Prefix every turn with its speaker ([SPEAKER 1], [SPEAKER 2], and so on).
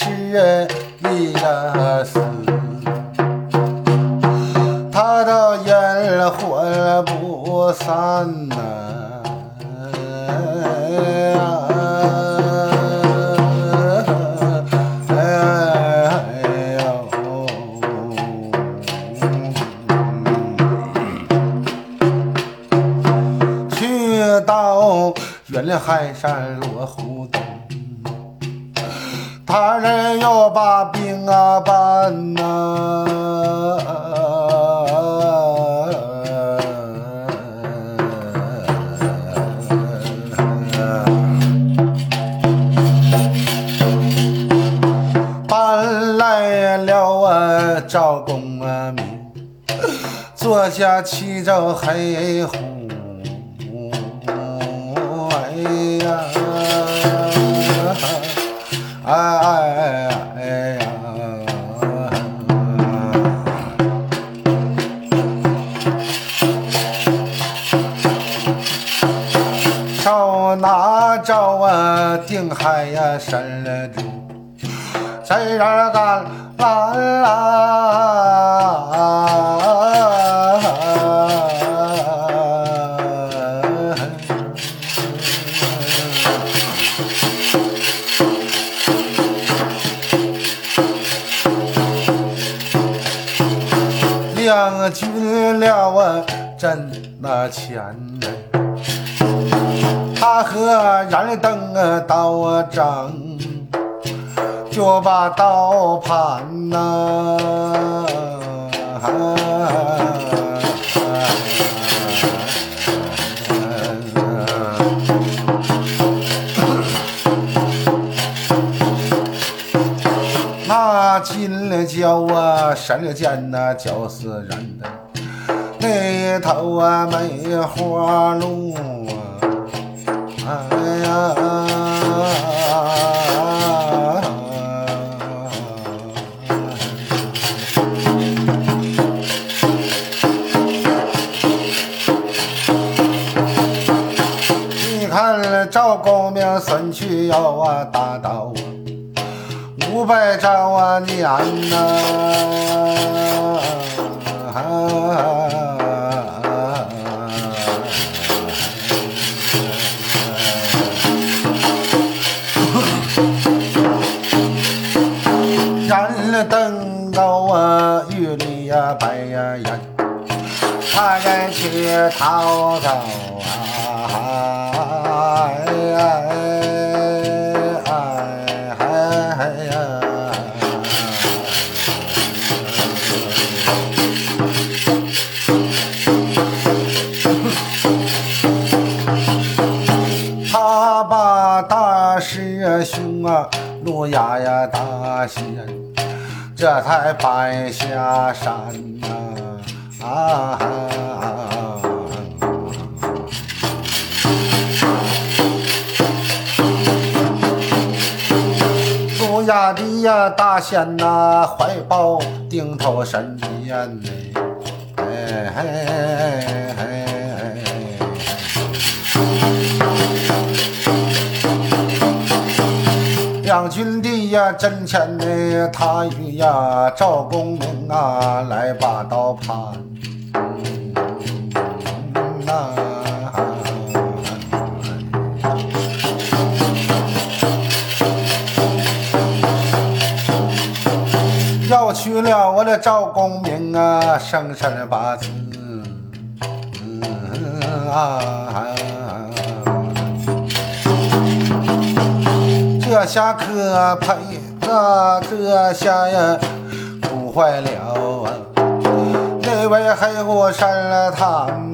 [SPEAKER 1] 是一个死，他的阴魂不散呐、哎呦去到远海山落湖东。他人要把兵啊搬呐、搬来了啊赵公啊明，坐下骑着黑虎，海呀伸了住，在这儿干啦。两军了啊，真那钱？他和燃灯啊刀啊仗，就把刀盘呐、那金角啊，闪了剑呐，绞死人的那头啊梅花鹿，你看那赵公明孙去要啊打倒啊。五百兆啊年呐、玉里呀白呀呀，他人去逃走啊！哎呀哎哎哎呀！他把大师兄啊路亚呀大仙，这才搬下山呐、啊。路亚的呀大仙呐、怀抱顶头神鞭呢，哎哎哎呀阵前呢，他与呀赵公明啊来把刀盘。呐要去了我的赵公明啊，生辰八字。嗯啊。这下可赔啊！这下呀，苦坏了啊！那位黑虎上了堂？